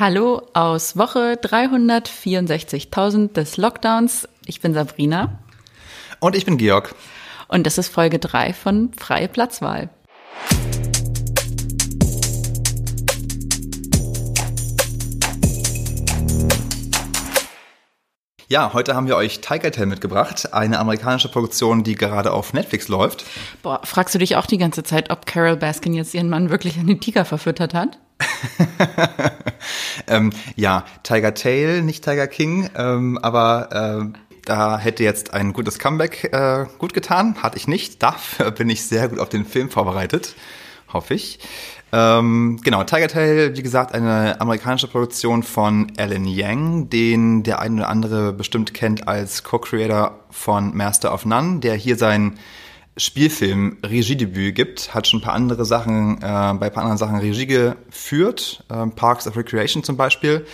Hallo aus Woche 364.000 des Lockdowns. Ich bin Sabrina. Und ich bin Georg. Und das ist Folge 3 von Freie Platzwahl. Ja, heute haben wir euch Tiger Tail mitgebracht, eine amerikanische Produktion, die gerade auf Netflix läuft. Boah, fragst du dich auch die ganze Zeit, ob Carol Baskin jetzt ihren Mann wirklich an den Tiger verfüttert hat? ähm, ja, Tiger Tail, nicht Tiger King, ähm, aber äh, da hätte jetzt ein gutes Comeback äh, gut getan. Hatte ich nicht. Dafür bin ich sehr gut auf den Film vorbereitet, hoffe ich. Ähm, genau, Tiger Tail, wie gesagt, eine amerikanische Produktion von Alan Yang, den der eine oder andere bestimmt kennt als Co-Creator von Master of None, der hier sein Spielfilm Regiedebüt gibt, hat schon ein paar andere Sachen, äh, bei ein paar anderen Sachen Regie geführt, äh, Parks of Recreation zum Beispiel,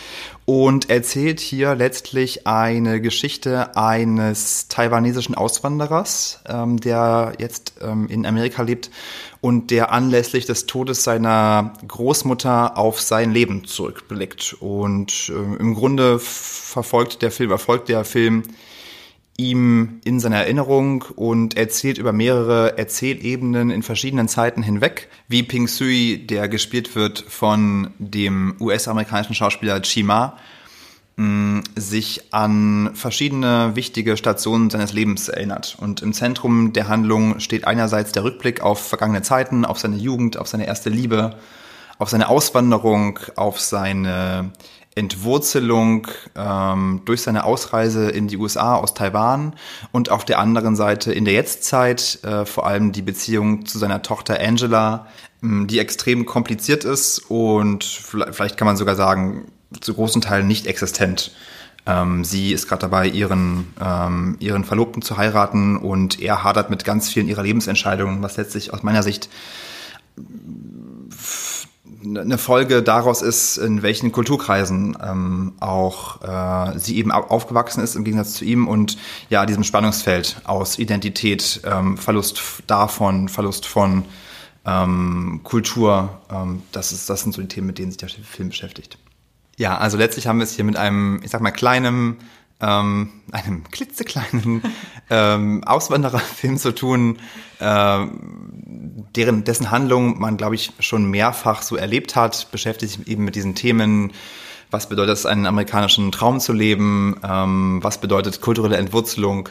und erzählt hier letztlich eine Geschichte eines taiwanesischen Auswanderers, ähm, der jetzt ähm, in Amerika lebt und der anlässlich des Todes seiner Großmutter auf sein Leben zurückblickt. Und äh, im Grunde verfolgt der Film, erfolgt der Film ihm in seiner Erinnerung und erzählt über mehrere Erzählebenen in verschiedenen Zeiten hinweg, wie Ping Sui, der gespielt wird von dem US-amerikanischen Schauspieler Chima, mm, sich an verschiedene wichtige Stationen seines Lebens erinnert. Und im Zentrum der Handlung steht einerseits der Rückblick auf vergangene Zeiten, auf seine Jugend, auf seine erste Liebe, auf seine Auswanderung, auf seine Entwurzelung ähm, durch seine Ausreise in die USA aus Taiwan und auf der anderen Seite in der Jetztzeit äh, vor allem die Beziehung zu seiner Tochter Angela, ähm, die extrem kompliziert ist und vielleicht kann man sogar sagen, zu großen Teilen nicht existent. Ähm, sie ist gerade dabei, ihren, ähm, ihren Verlobten zu heiraten und er hadert mit ganz vielen ihrer Lebensentscheidungen, was letztlich aus meiner Sicht eine Folge daraus ist, in welchen Kulturkreisen ähm, auch äh, sie eben aufgewachsen ist im Gegensatz zu ihm und ja, diesem Spannungsfeld aus Identität, ähm, Verlust davon, Verlust von ähm, Kultur, ähm, das, ist, das sind so die Themen, mit denen sich der Film beschäftigt. Ja, also letztlich haben wir es hier mit einem, ich sag mal, kleinen ähm, einem klitzekleinen ähm, Auswandererfilm zu tun, äh, deren, dessen Handlung man, glaube ich, schon mehrfach so erlebt hat, beschäftigt sich eben mit diesen Themen. Was bedeutet es, einen amerikanischen Traum zu leben? Ähm, was bedeutet kulturelle Entwurzelung?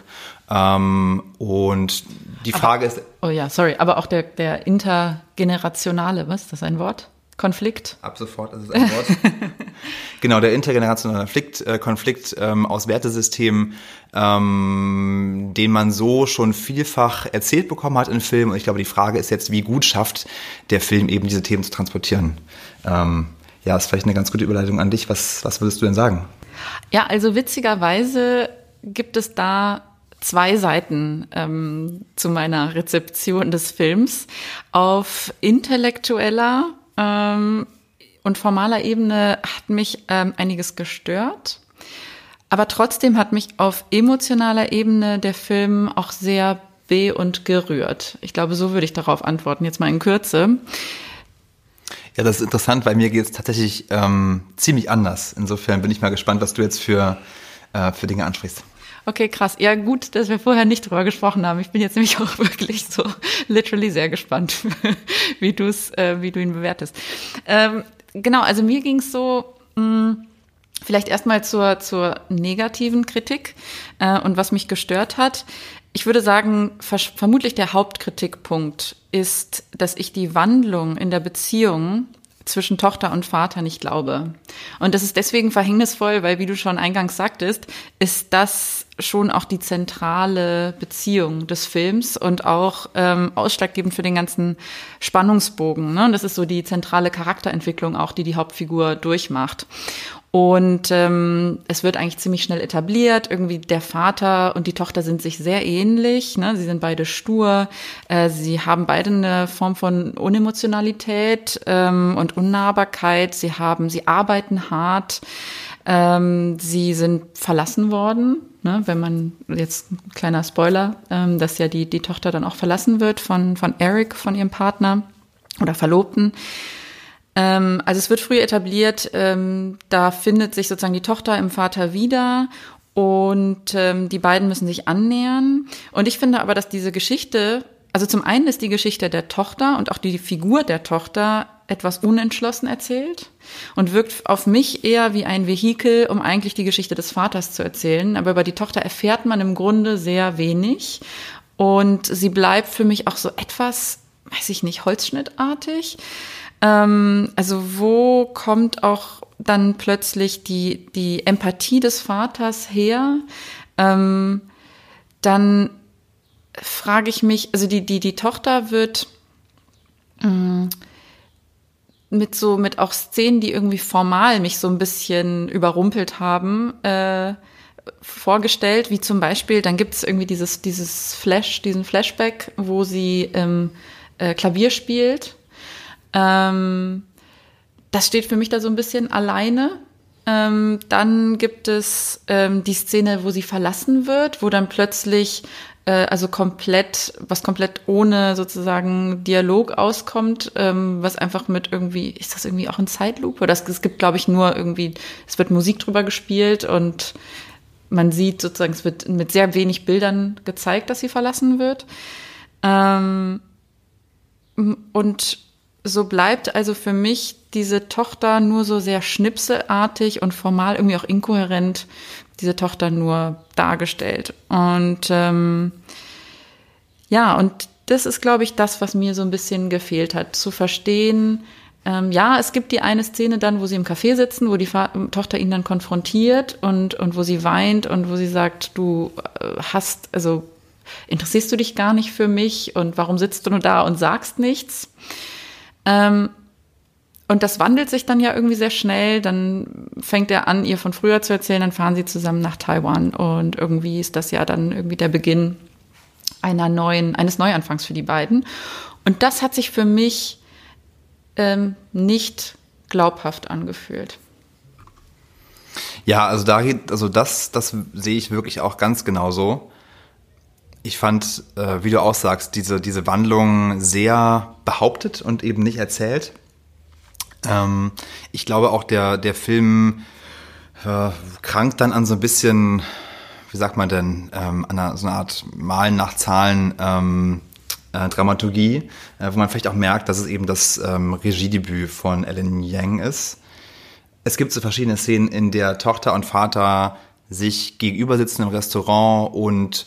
Ähm, und die Frage aber, ist. Oh ja, sorry, aber auch der, der intergenerationale, was? ist Das ein Wort? Konflikt? Ab sofort ist es ein Wort. genau, der intergenerationale Konflikt, äh, Konflikt ähm, aus Wertesystemen, ähm, den man so schon vielfach erzählt bekommen hat in Filmen. Und ich glaube, die Frage ist jetzt, wie gut schafft der Film eben diese Themen zu transportieren? Ähm, ja, ist vielleicht eine ganz gute Überleitung an dich. Was, was würdest du denn sagen? Ja, also witzigerweise gibt es da zwei Seiten ähm, zu meiner Rezeption des Films. Auf intellektueller ähm, und formaler Ebene hat mich ähm, einiges gestört. Aber trotzdem hat mich auf emotionaler Ebene der Film auch sehr weh und gerührt. Ich glaube, so würde ich darauf antworten, jetzt mal in Kürze. Ja, das ist interessant, weil mir geht es tatsächlich ähm, ziemlich anders. Insofern bin ich mal gespannt, was du jetzt für, äh, für Dinge ansprichst. Okay, krass. Ja, gut, dass wir vorher nicht drüber gesprochen haben. Ich bin jetzt nämlich auch wirklich so literally sehr gespannt, wie du es, äh, wie du ihn bewertest. Ähm, genau, also mir ging es so. Mh, mm, Vielleicht erstmal zur, zur negativen Kritik äh, und was mich gestört hat. Ich würde sagen, vermutlich der Hauptkritikpunkt ist, dass ich die Wandlung in der Beziehung zwischen Tochter und Vater nicht glaube. Und das ist deswegen verhängnisvoll, weil, wie du schon eingangs sagtest, ist das schon auch die zentrale Beziehung des Films und auch ähm, ausschlaggebend für den ganzen Spannungsbogen. Ne? Und das ist so die zentrale Charakterentwicklung auch, die die Hauptfigur durchmacht. Und ähm, es wird eigentlich ziemlich schnell etabliert. Irgendwie der Vater und die Tochter sind sich sehr ähnlich. Ne? Sie sind beide stur. Äh, sie haben beide eine Form von Unemotionalität ähm, und Unnahbarkeit. Sie haben, sie arbeiten hart. Ähm, sie sind verlassen worden. Ne? Wenn man jetzt ein kleiner Spoiler, ähm, dass ja die die Tochter dann auch verlassen wird von von Eric, von ihrem Partner oder Verlobten. Ähm, also es wird früh etabliert, ähm, da findet sich sozusagen die Tochter im Vater wieder und ähm, die beiden müssen sich annähern. Und ich finde aber, dass diese Geschichte, also zum einen ist die Geschichte der Tochter und auch die Figur der Tochter etwas unentschlossen erzählt und wirkt auf mich eher wie ein Vehikel, um eigentlich die Geschichte des Vaters zu erzählen. Aber über die Tochter erfährt man im Grunde sehr wenig. Und sie bleibt für mich auch so etwas, weiß ich nicht, holzschnittartig. Ähm, also wo kommt auch dann plötzlich die, die Empathie des Vaters her? Ähm, dann frage ich mich, also die, die, die Tochter wird mh, mm, mit so, mit auch Szenen, die irgendwie formal mich so ein bisschen überrumpelt haben, äh, vorgestellt, wie zum Beispiel, dann gibt es irgendwie dieses, dieses Flash, diesen Flashback, wo sie ähm, äh, Klavier spielt. Ähm, das steht für mich da so ein bisschen alleine. Ähm, dann gibt es ähm, die Szene, wo sie verlassen wird, wo dann plötzlich also komplett, was komplett ohne sozusagen Dialog auskommt, ähm, was einfach mit irgendwie, ist das irgendwie auch ein Zeitlupe? Das, es gibt, glaube ich, nur irgendwie, es wird Musik drüber gespielt und man sieht sozusagen, es wird mit sehr wenig Bildern gezeigt, dass sie verlassen wird. Ähm, und so bleibt also für mich diese Tochter nur so sehr schnipselartig und formal irgendwie auch inkohärent diese Tochter nur dargestellt. Und ähm, ja, und das ist, glaube ich, das, was mir so ein bisschen gefehlt hat, zu verstehen, ähm, ja, es gibt die eine Szene dann, wo sie im Café sitzen, wo die Fa Tochter ihn dann konfrontiert und, und wo sie weint und wo sie sagt, du äh, hast, also interessierst du dich gar nicht für mich und warum sitzt du nur da und sagst nichts? Ähm, und das wandelt sich dann ja irgendwie sehr schnell. Dann fängt er an, ihr von früher zu erzählen, dann fahren sie zusammen nach Taiwan und irgendwie ist das ja dann irgendwie der Beginn einer neuen, eines Neuanfangs für die beiden. Und das hat sich für mich ähm, nicht glaubhaft angefühlt. Ja, also da also das, das sehe ich wirklich auch ganz genauso. Ich fand, äh, wie du auch sagst, diese, diese Wandlung sehr behauptet und eben nicht erzählt. Ähm, ich glaube auch, der, der Film äh, krankt dann an so ein bisschen, wie sagt man denn, ähm, an einer, so einer Art Malen nach Zahlen ähm, äh, Dramaturgie, äh, wo man vielleicht auch merkt, dass es eben das ähm, Regiedebüt von Ellen Yang ist. Es gibt so verschiedene Szenen, in der Tochter und Vater sich gegenüber sitzen im Restaurant und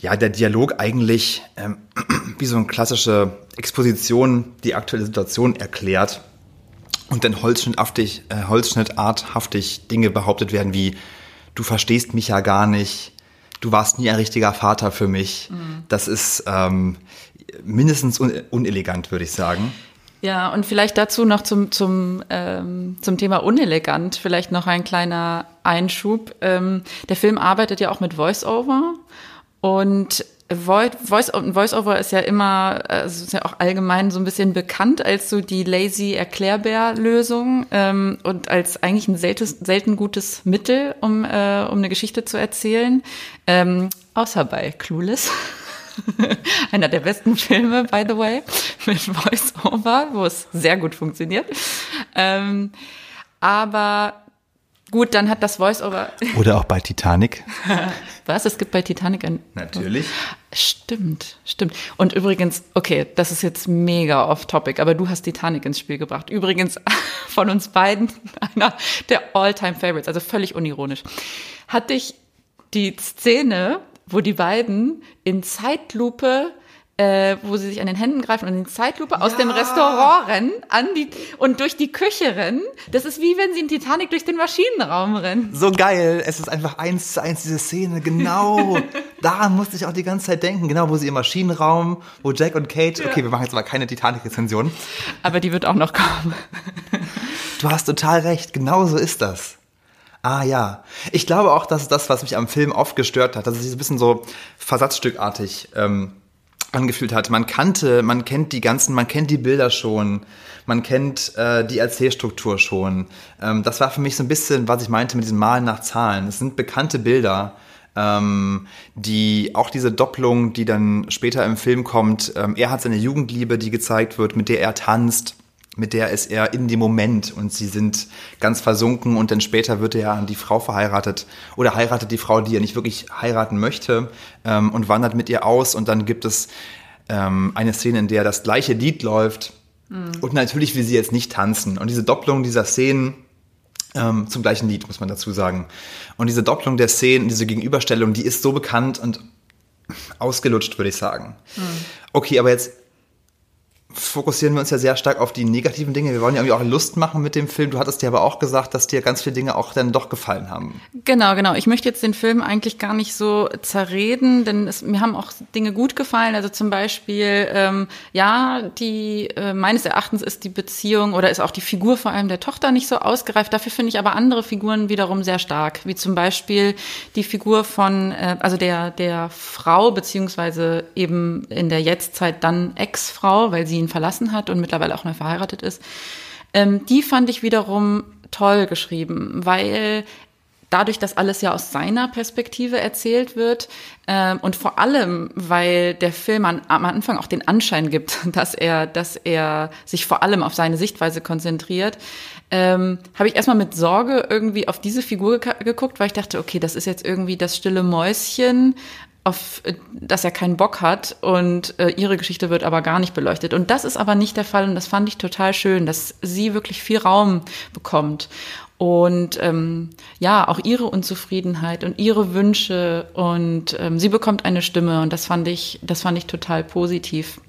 ja, der Dialog eigentlich ähm, wie so eine klassische Exposition die aktuelle Situation erklärt und dann holzschnittartig, äh, holzschnittarthaftig Dinge behauptet werden wie, du verstehst mich ja gar nicht, du warst nie ein richtiger Vater für mich. Mhm. Das ist ähm, mindestens un unelegant, würde ich sagen. Ja, und vielleicht dazu noch zum, zum, ähm, zum Thema unelegant, vielleicht noch ein kleiner Einschub. Ähm, der Film arbeitet ja auch mit Voice-Over und Voice-Over ist ja immer, also ist ja auch allgemein so ein bisschen bekannt als so die lazy Erklärbär-Lösung ähm, und als eigentlich ein selten, selten gutes Mittel, um, äh, um eine Geschichte zu erzählen. Ähm, außer bei Clueless. Einer der besten Filme, by the way, mit Voice-Over, wo es sehr gut funktioniert. Ähm, aber Gut, dann hat das Voice-Over. Oder auch bei Titanic. Was? Es gibt bei Titanic ein. Natürlich. Stimmt, stimmt. Und übrigens, okay, das ist jetzt mega off-topic, aber du hast Titanic ins Spiel gebracht. Übrigens von uns beiden einer der All-Time-Favorites, also völlig unironisch. Hatte ich die Szene, wo die beiden in Zeitlupe äh, wo sie sich an den Händen greifen und in Zeitlupe ja. aus dem Restaurant rennen an die, und durch die Küche rennen. Das ist wie wenn sie in Titanic durch den Maschinenraum rennen. So geil. Es ist einfach eins zu eins diese Szene. Genau. Daran musste ich auch die ganze Zeit denken. Genau, wo sie im Maschinenraum, wo Jack und Kate, okay, wir machen jetzt aber keine Titanic-Rezension. Aber die wird auch noch kommen. du hast total recht. Genau so ist das. Ah ja. Ich glaube auch, dass das, was mich am Film oft gestört hat, dass es ein bisschen so versatzstückartig ähm, angefühlt hat. Man kannte, man kennt die ganzen, man kennt die Bilder schon, man kennt äh, die Erzählstruktur schon. Ähm, das war für mich so ein bisschen, was ich meinte mit diesem Malen nach Zahlen. Es sind bekannte Bilder, ähm, die auch diese Doppelung, die dann später im Film kommt. Ähm, er hat seine Jugendliebe, die gezeigt wird, mit der er tanzt. Mit der ist er in dem Moment und sie sind ganz versunken und dann später wird er an die Frau verheiratet oder heiratet die Frau, die er nicht wirklich heiraten möchte ähm, und wandert mit ihr aus und dann gibt es ähm, eine Szene, in der das gleiche Lied läuft mhm. und natürlich will sie jetzt nicht tanzen und diese Doppelung dieser Szenen ähm, zum gleichen Lied, muss man dazu sagen. Und diese Doppelung der Szenen, diese Gegenüberstellung, die ist so bekannt und ausgelutscht, würde ich sagen. Mhm. Okay, aber jetzt fokussieren wir uns ja sehr stark auf die negativen Dinge. Wir wollen ja irgendwie auch Lust machen mit dem Film. Du hattest dir aber auch gesagt, dass dir ganz viele Dinge auch dann doch gefallen haben. Genau, genau. Ich möchte jetzt den Film eigentlich gar nicht so zerreden, denn es, mir haben auch Dinge gut gefallen. Also zum Beispiel, ähm, ja, die äh, meines Erachtens ist die Beziehung oder ist auch die Figur vor allem der Tochter nicht so ausgereift. Dafür finde ich aber andere Figuren wiederum sehr stark, wie zum Beispiel die Figur von, äh, also der der Frau beziehungsweise eben in der Jetztzeit dann Ex-Frau, weil sie ihn verlassen hat und mittlerweile auch neu verheiratet ist, ähm, die fand ich wiederum toll geschrieben, weil dadurch, dass alles ja aus seiner Perspektive erzählt wird ähm, und vor allem, weil der Film an, am Anfang auch den Anschein gibt, dass er, dass er sich vor allem auf seine Sichtweise konzentriert, ähm, habe ich erstmal mit Sorge irgendwie auf diese Figur geguckt, weil ich dachte, okay, das ist jetzt irgendwie das stille Mäuschen, auf dass er keinen Bock hat und äh, ihre Geschichte wird aber gar nicht beleuchtet. Und das ist aber nicht der Fall und das fand ich total schön, dass sie wirklich viel Raum bekommt und ähm, ja, auch ihre Unzufriedenheit und ihre Wünsche und ähm, sie bekommt eine Stimme und das fand ich, das fand ich total positiv.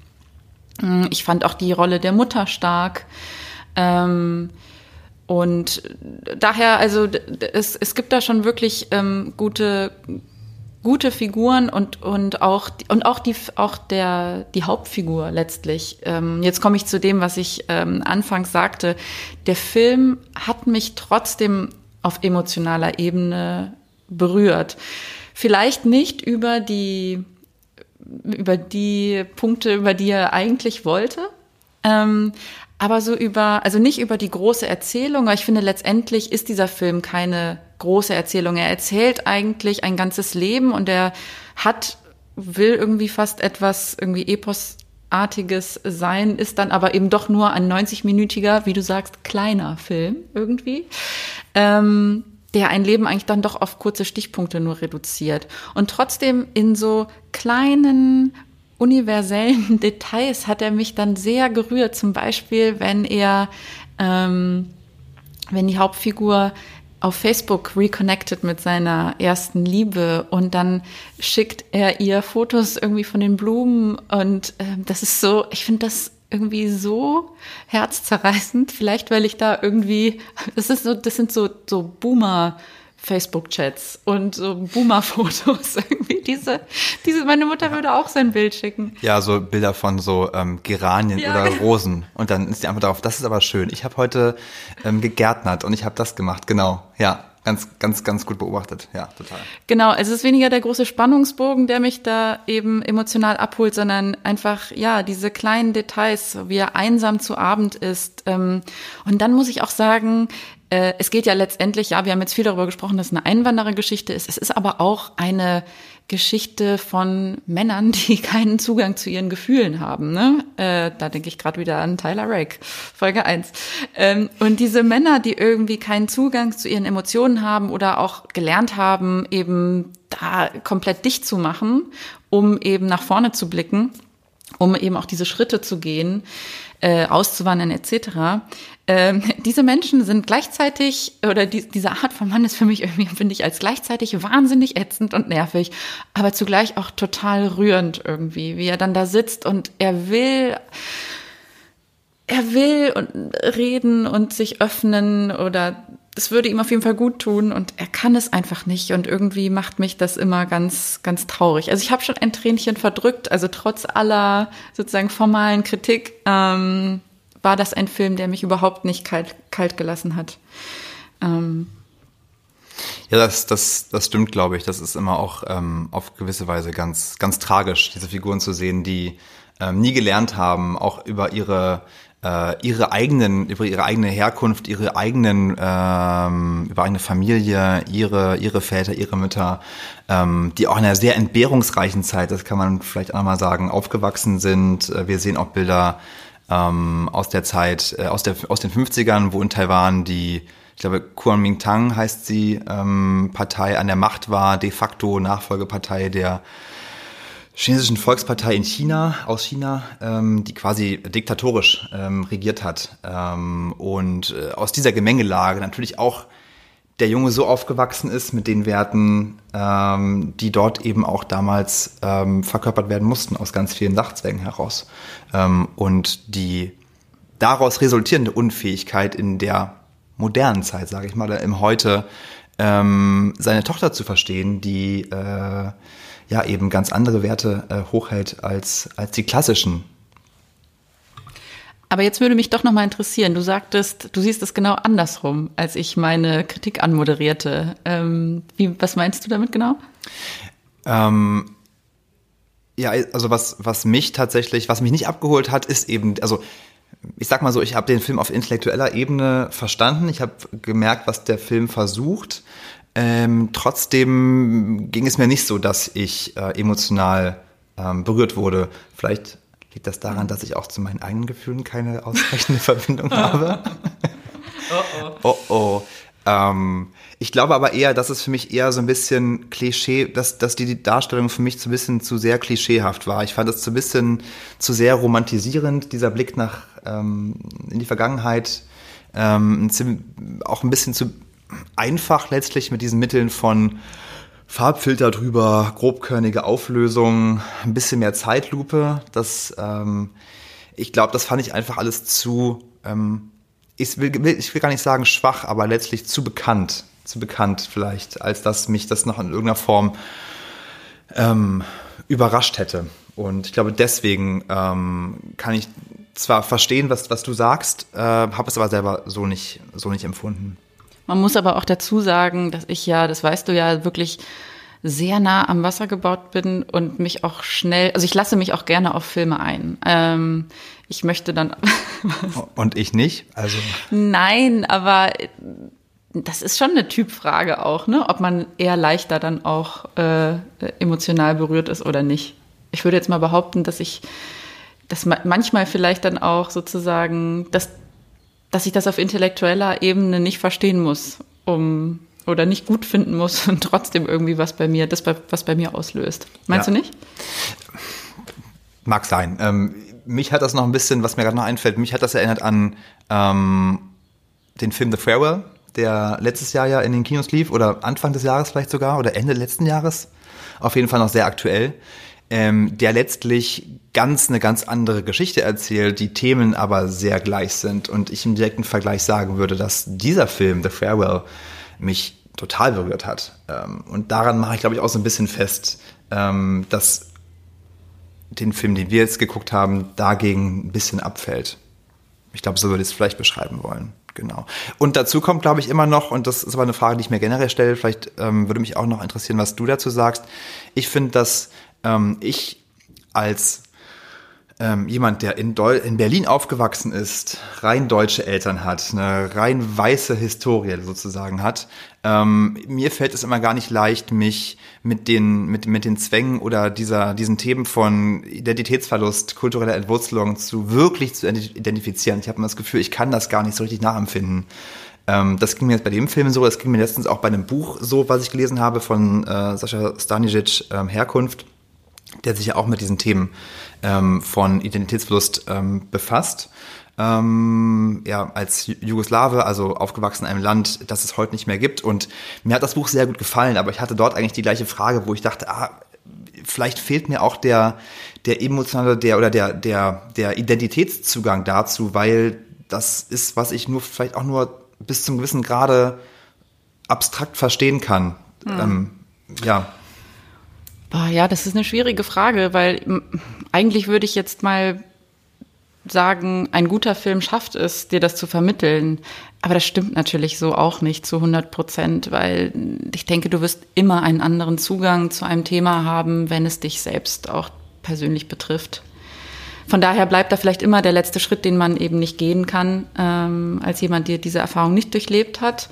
Mm, ich fand auch die Rolle der Mutter stark. Ähm, und daher, also es, es gibt da schon wirklich ähm, gute, gute Figuren und und auch und auch die auch der die Hauptfigur letztlich. Ähm, jetzt komme ich zu dem, was ich ähm, anfangs sagte. Der Film hat mich trotzdem auf emotionaler Ebene berührt. Vielleicht nicht über die über die Punkte, über die er eigentlich wollte. Ähm, aber so über, also nicht über die große Erzählung, aber ich finde, letztendlich ist dieser Film keine große Erzählung. Er erzählt eigentlich ein ganzes Leben und er hat, will irgendwie fast etwas irgendwie Eposartiges sein, ist dann aber eben doch nur ein 90-minütiger, wie du sagst, kleiner Film irgendwie. Ähm, der ein Leben eigentlich dann doch auf kurze Stichpunkte nur reduziert und trotzdem in so kleinen universellen Details hat er mich dann sehr gerührt. Zum Beispiel, wenn er, ähm, wenn die Hauptfigur auf Facebook reconnected mit seiner ersten Liebe und dann schickt er ihr Fotos irgendwie von den Blumen und äh, das ist so, ich finde das irgendwie so herzzerreißend. Vielleicht, weil ich da irgendwie, das ist so, das sind so, so Boomer- Facebook-Chats und so Boomer-Fotos irgendwie. Diese, diese, meine Mutter würde auch sein Bild schicken. Ja, so Bilder von so ähm, Geranien ja, oder genau. Rosen. Und dann ist die einfach darauf, das ist aber schön. Ich habe heute ähm, gegärtnert und ich habe das gemacht, genau. Ja, ganz, ganz, ganz gut beobachtet. Ja, total. Genau, es ist weniger der große Spannungsbogen, der mich da eben emotional abholt, sondern einfach, ja, diese kleinen Details, wie er einsam zu Abend ist. Ähm, und dann muss ich auch sagen, äh, es geht ja letztendlich, ja, wir haben jetzt viel darüber gesprochen, dass es eine Einwanderergeschichte ist. Es ist aber auch eine Geschichte von Männern, die keinen Zugang zu ihren Gefühlen haben. Ne? Äh, da denke ich gerade wieder an Tyler Rake, Folge 1. Ähm, und diese Männer, die irgendwie keinen Zugang zu ihren Emotionen haben oder auch gelernt haben, eben da komplett dicht zu machen, um eben nach vorne zu blicken, um eben auch diese Schritte zu gehen, äh, auszuwandern etc. Ähm, diese Menschen sind gleichzeitig, oder die, diese Art von Mann ist für mich irgendwie, finde ich, als gleichzeitig wahnsinnig ätzend und nervig, aber zugleich auch total rührend irgendwie, wie er dann da sitzt und er will, er will und reden und sich öffnen oder es würde ihm auf jeden Fall gut tun und er kann es einfach nicht und irgendwie macht mich das immer ganz, ganz traurig. Also ich habe schon ein Tränchen verdrückt, also trotz aller sozusagen formalen Kritik. Ähm, war das ein Film, der mich überhaupt nicht kalt, kalt gelassen hat. Ähm. Ja, das, das, das stimmt, glaube ich. Das ist immer auch ähm, auf gewisse Weise ganz, ganz tragisch, diese Figuren zu sehen, die ähm, nie gelernt haben, auch über ihre äh, ihre eigenen, über ihre eigene Herkunft, ihre eigenen, ähm, über eigene Familie, ihre, ihre Väter, ihre Mütter, ähm, die auch in einer sehr entbehrungsreichen Zeit, das kann man vielleicht auch mal sagen, aufgewachsen sind. Äh, wir sehen auch Bilder ähm, aus der Zeit, äh, aus, der, aus den 50ern, wo in Taiwan die, ich glaube, Kuomintang heißt sie, ähm, Partei an der Macht war, de facto Nachfolgepartei der chinesischen Volkspartei in China, aus China, ähm, die quasi diktatorisch ähm, regiert hat. Ähm, und äh, aus dieser Gemengelage natürlich auch der Junge so aufgewachsen ist mit den Werten, ähm, die dort eben auch damals ähm, verkörpert werden mussten, aus ganz vielen Sachzwängen heraus. Ähm, und die daraus resultierende Unfähigkeit in der modernen Zeit, sage ich mal, im Heute, ähm, seine Tochter zu verstehen, die äh, ja eben ganz andere Werte äh, hochhält als, als die klassischen aber jetzt würde mich doch noch mal interessieren. Du sagtest, du siehst es genau andersrum, als ich meine Kritik anmoderierte. Ähm, wie, was meinst du damit genau? Ähm, ja, also was, was mich tatsächlich, was mich nicht abgeholt hat, ist eben, also ich sag mal so, ich habe den Film auf intellektueller Ebene verstanden. Ich habe gemerkt, was der Film versucht. Ähm, trotzdem ging es mir nicht so, dass ich äh, emotional ähm, berührt wurde. Vielleicht Liegt das daran, dass ich auch zu meinen eigenen Gefühlen keine ausreichende Verbindung habe? oh oh. oh, oh. Ähm, ich glaube aber eher, dass es für mich eher so ein bisschen Klischee, dass, dass die Darstellung für mich so ein bisschen zu sehr klischeehaft war. Ich fand es so ein bisschen zu sehr romantisierend, dieser Blick nach ähm, in die Vergangenheit, ähm, auch ein bisschen zu einfach letztlich mit diesen Mitteln von Farbfilter drüber, grobkörnige Auflösung, ein bisschen mehr Zeitlupe. Das, ähm, ich glaube, das fand ich einfach alles zu, ähm, ich, will, ich will gar nicht sagen schwach, aber letztlich zu bekannt, zu bekannt vielleicht, als dass mich das noch in irgendeiner Form ähm, überrascht hätte. Und ich glaube, deswegen ähm, kann ich zwar verstehen, was, was du sagst, äh, habe es aber selber so nicht, so nicht empfunden. Man muss aber auch dazu sagen, dass ich ja, das weißt du ja, wirklich sehr nah am Wasser gebaut bin und mich auch schnell, also ich lasse mich auch gerne auf Filme ein. Ähm, ich möchte dann. und ich nicht? Also. Nein, aber das ist schon eine Typfrage auch, ne? Ob man eher leichter dann auch äh, emotional berührt ist oder nicht. Ich würde jetzt mal behaupten, dass ich dass manchmal vielleicht dann auch sozusagen, dass dass ich das auf intellektueller Ebene nicht verstehen muss, um oder nicht gut finden muss und trotzdem irgendwie was bei mir, das was bei mir auslöst. Meinst ja. du nicht? Mag sein. Ähm, mich hat das noch ein bisschen, was mir gerade noch einfällt, mich hat das erinnert an ähm, den Film The Farewell, der letztes Jahr ja in den Kinos lief oder Anfang des Jahres vielleicht sogar oder Ende letzten Jahres. Auf jeden Fall noch sehr aktuell ähm, der letztlich ganz eine ganz andere Geschichte erzählt, die Themen aber sehr gleich sind. Und ich im direkten Vergleich sagen würde, dass dieser Film, The Farewell, mich total berührt hat. Ähm, und daran mache ich, glaube ich, auch so ein bisschen fest, ähm, dass den Film, den wir jetzt geguckt haben, dagegen ein bisschen abfällt. Ich glaube, so würde ich es vielleicht beschreiben wollen. Genau. Und dazu kommt, glaube ich, immer noch, und das ist aber eine Frage, die ich mir generell stelle, vielleicht ähm, würde mich auch noch interessieren, was du dazu sagst. Ich finde, dass ähm, ich als ähm, jemand, der in, Deu in Berlin aufgewachsen ist, rein deutsche Eltern hat, eine rein weiße Historie sozusagen hat, ähm, mir fällt es immer gar nicht leicht, mich mit den, mit, mit den Zwängen oder dieser, diesen Themen von Identitätsverlust, kultureller Entwurzelung zu wirklich zu identifizieren. Ich habe immer das Gefühl, ich kann das gar nicht so richtig nachempfinden. Ähm, das ging mir jetzt bei dem Film so, das ging mir letztens auch bei einem Buch so, was ich gelesen habe von äh, Sascha Stanisic, ähm, Herkunft der sich ja auch mit diesen Themen ähm, von Identitätsverlust ähm, befasst. Ähm, ja, als Jugoslawe, also aufgewachsen in einem Land, das es heute nicht mehr gibt. Und mir hat das Buch sehr gut gefallen, aber ich hatte dort eigentlich die gleiche Frage, wo ich dachte, ah, vielleicht fehlt mir auch der, der emotionale, der oder der, der, der Identitätszugang dazu, weil das ist, was ich nur vielleicht auch nur bis zum gewissen Grade abstrakt verstehen kann. Mhm. Ähm, ja. Boah, ja, das ist eine schwierige Frage, weil eigentlich würde ich jetzt mal sagen, ein guter Film schafft es, dir das zu vermitteln. Aber das stimmt natürlich so auch nicht zu 100 Prozent, weil ich denke, du wirst immer einen anderen Zugang zu einem Thema haben, wenn es dich selbst auch persönlich betrifft. Von daher bleibt da vielleicht immer der letzte Schritt, den man eben nicht gehen kann, ähm, als jemand, der diese Erfahrung nicht durchlebt hat.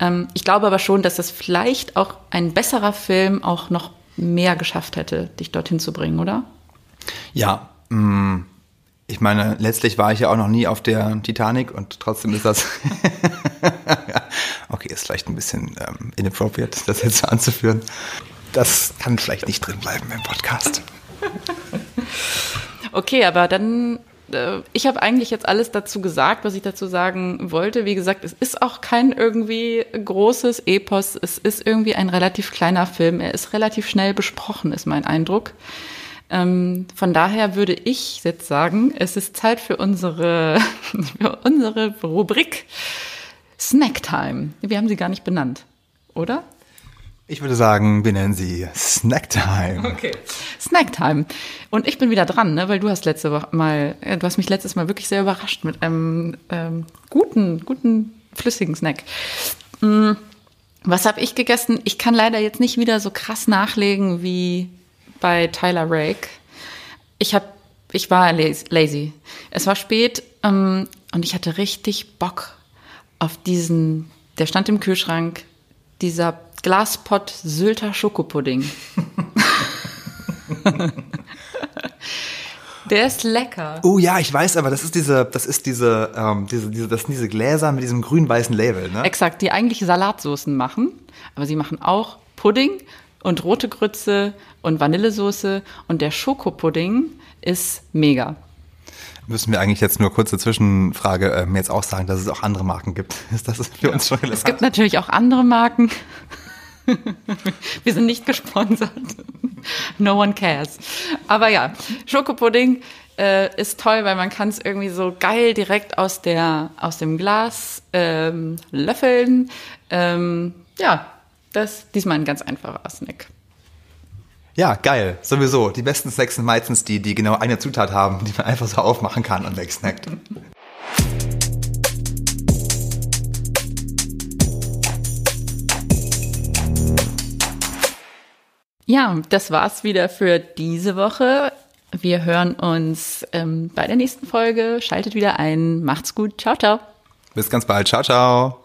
Ähm, ich glaube aber schon, dass es vielleicht auch ein besserer Film auch noch mehr geschafft hätte, dich dorthin zu bringen, oder? Ja, mm, Ich meine, letztlich war ich ja auch noch nie auf der Titanic und trotzdem ist das. okay, ist vielleicht ein bisschen ähm, inappropriate, das jetzt so anzuführen. Das kann vielleicht nicht drin bleiben im Podcast. Okay, aber dann ich habe eigentlich jetzt alles dazu gesagt, was ich dazu sagen wollte. Wie gesagt, es ist auch kein irgendwie großes Epos. Es ist irgendwie ein relativ kleiner Film. Er ist relativ schnell besprochen, ist mein Eindruck. Ähm, von daher würde ich jetzt sagen, es ist Zeit für unsere, für unsere Rubrik Snacktime. Wir haben sie gar nicht benannt, oder? Ich würde sagen, wir nennen sie Snacktime. Okay. Snacktime. Und ich bin wieder dran, ne? weil du hast letzte Woche mal, äh, du hast mich letztes Mal wirklich sehr überrascht mit einem ähm, guten, guten, flüssigen Snack. Hm, was habe ich gegessen? Ich kann leider jetzt nicht wieder so krass nachlegen wie bei Tyler Rake. Ich habe, ich war lazy. Es war spät ähm, und ich hatte richtig Bock auf diesen, der stand im Kühlschrank, dieser Glaspot Sylter Schokopudding. Der ist lecker. Oh ja, ich weiß, aber das ist diese, das ist diese, ähm, diese, diese, das sind diese Gläser mit diesem grün-weißen Label, ne? Exakt, die eigentlich Salatsoßen machen, aber sie machen auch Pudding und rote Grütze und Vanillesoße und der Schokopudding ist mega. Müssen wir eigentlich jetzt nur kurze Zwischenfrage äh, jetzt auch sagen, dass es auch andere Marken gibt? Ist das für ja. uns schon relevant? Es gibt natürlich auch andere Marken. Wir sind nicht gesponsert. No one cares. Aber ja, Schokopudding äh, ist toll, weil man kann es irgendwie so geil direkt aus der aus dem Glas ähm, löffeln. Ähm, ja, das ist diesmal ein ganz einfacher Snack. Ja, geil. Sowieso. Die besten Snacks sind meistens die, die genau eine Zutat haben, die man einfach so aufmachen kann und wegsnackt. Ja, das war's wieder für diese Woche. Wir hören uns ähm, bei der nächsten Folge. Schaltet wieder ein. Macht's gut. Ciao, ciao. Bis ganz bald. Ciao, ciao.